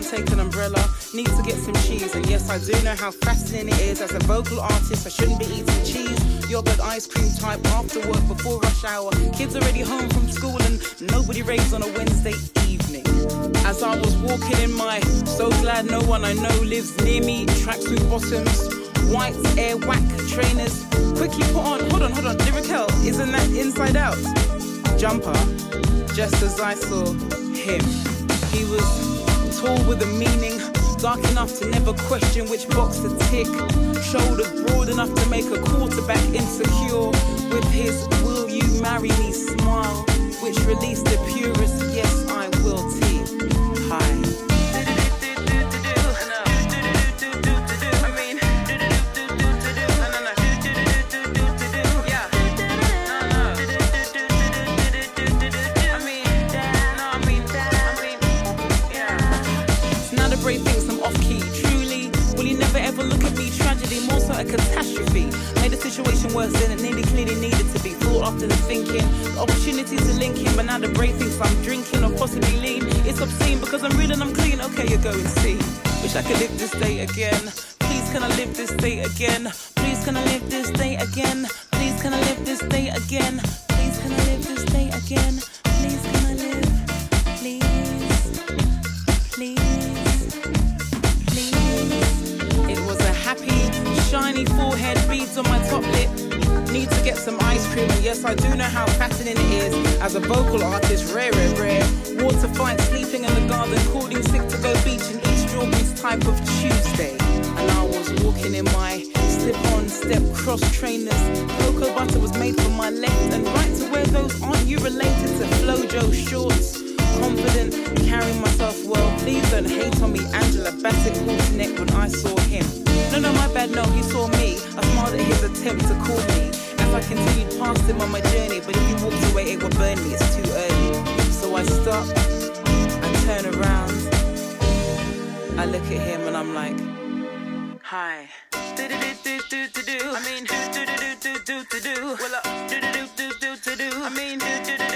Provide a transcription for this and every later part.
can't take an umbrella. Need to get some cheese, and yes, I do know how fascinating it is. As a vocal artist, I shouldn't be eating cheese. Yogurt, ice cream type after work before rush hour. Kids already home from school, and nobody raves on a Wednesday evening. As I was walking in my so glad no one I know lives near me, tracksuit bottoms, white Air Max trainers. Quickly put on, hold on, hold on, lyrical, isn't that inside out? Jumper, just as I saw him. He was tall with a meaning, dark enough to never question which box to tick, shoulders broad enough to make a quarterback insecure. With his will you marry me smile, which released the purest yes I will. Situation worse than it nearly clearly needed to be. Thought after the thinking, the opportunity to link him, but now the brave thinks I'm drinking or possibly lean. It's obscene because I'm real and I'm clean. Okay, you go and see. Wish I could live this day again. Please, can I live this day again? Please, can I live this day again? Please, can I live this day again? Please, can I live this day again? Shiny forehead, beads on my top lip. Need to get some ice cream, yes, I do know how fascinating it is. As a vocal artist, rare, rare, rare. Water fight, sleeping in the garden, calling sick to go beach and eat strawberries type of Tuesday. And I was walking in my slip-on, step cross trainers. Cocoa butter was made for my left and right to wear those. Aren't you related to Flojo shorts? Confident, carrying myself well. Please don't hate on me, Angela Bassett neck when I saw him. No, no, my bad, no, he saw me. I smiled at his attempt to call me as I continued past him on my journey. But if he walked away, it would burn me, it's too early. So I stop, I turn around, I look at him and I'm like, hi. I mean, do do do do do do do. Well, uh, do do do do do do. I mean, do do do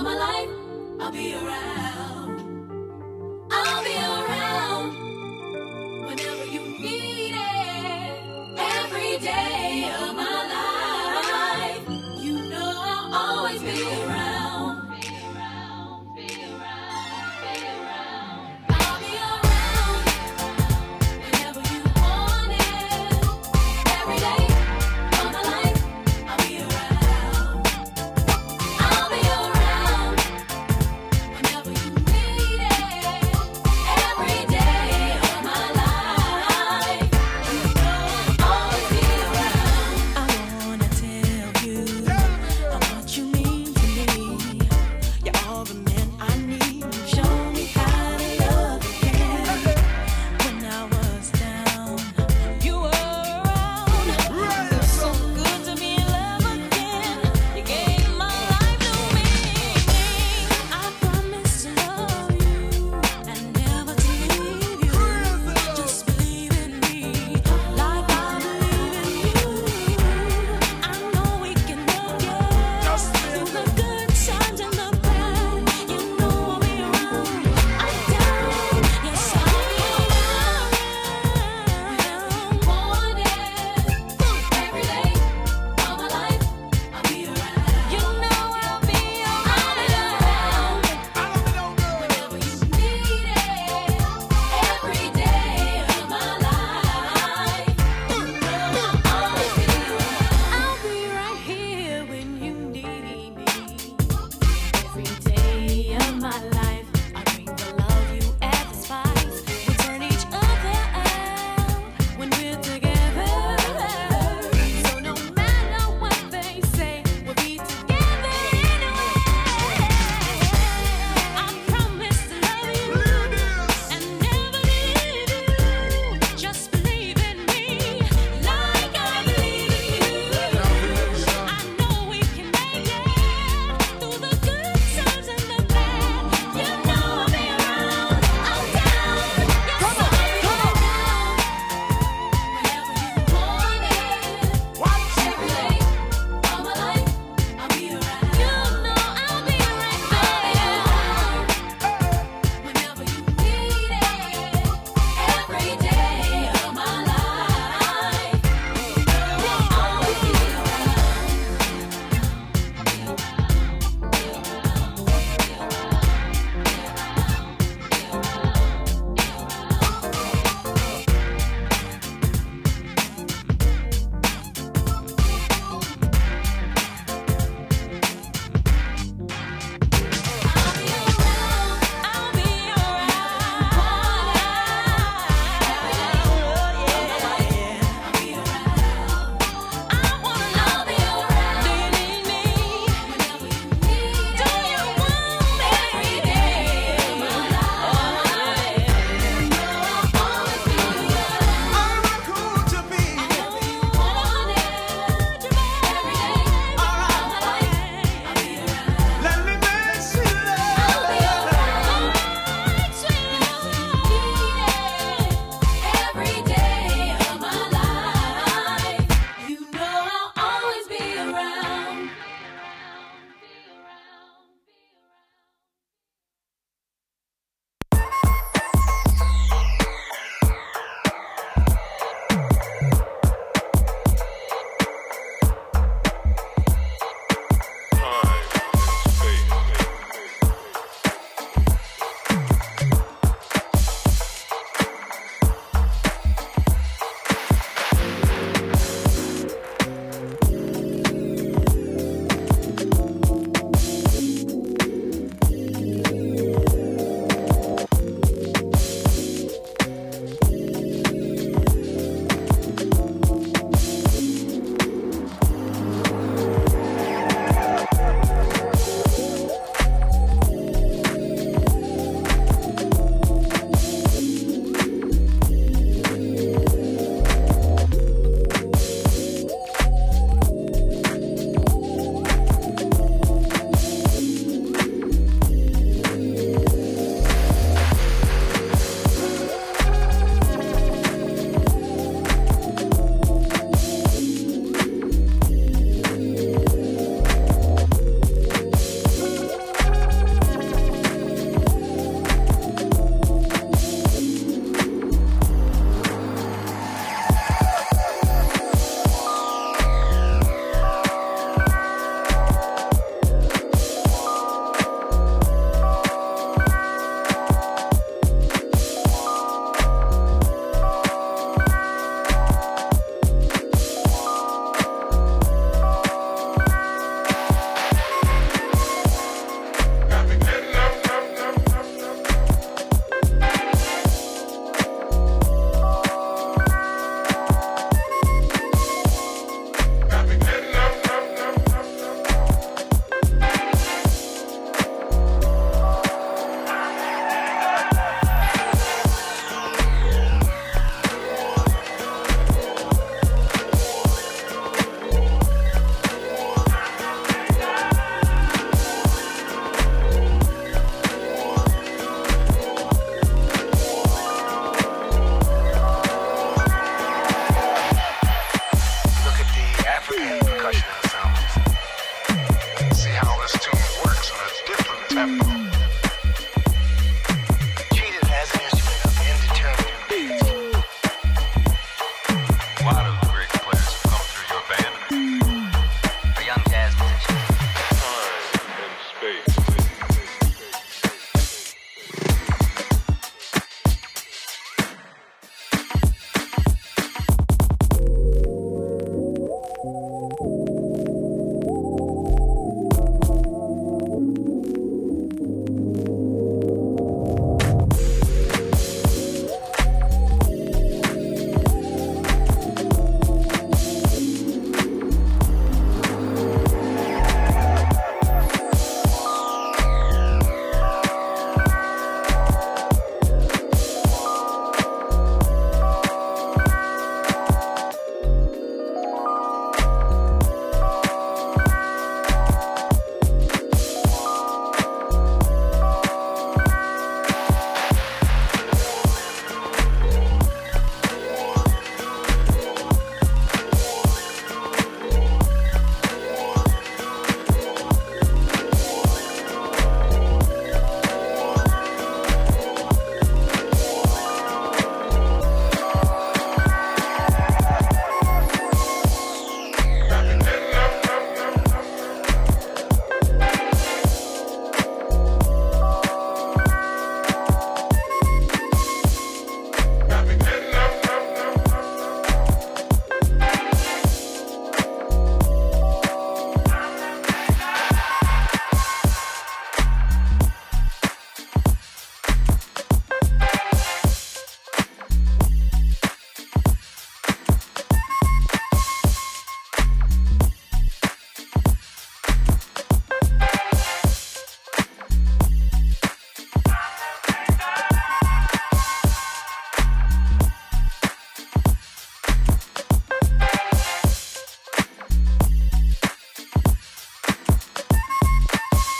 Whenever be need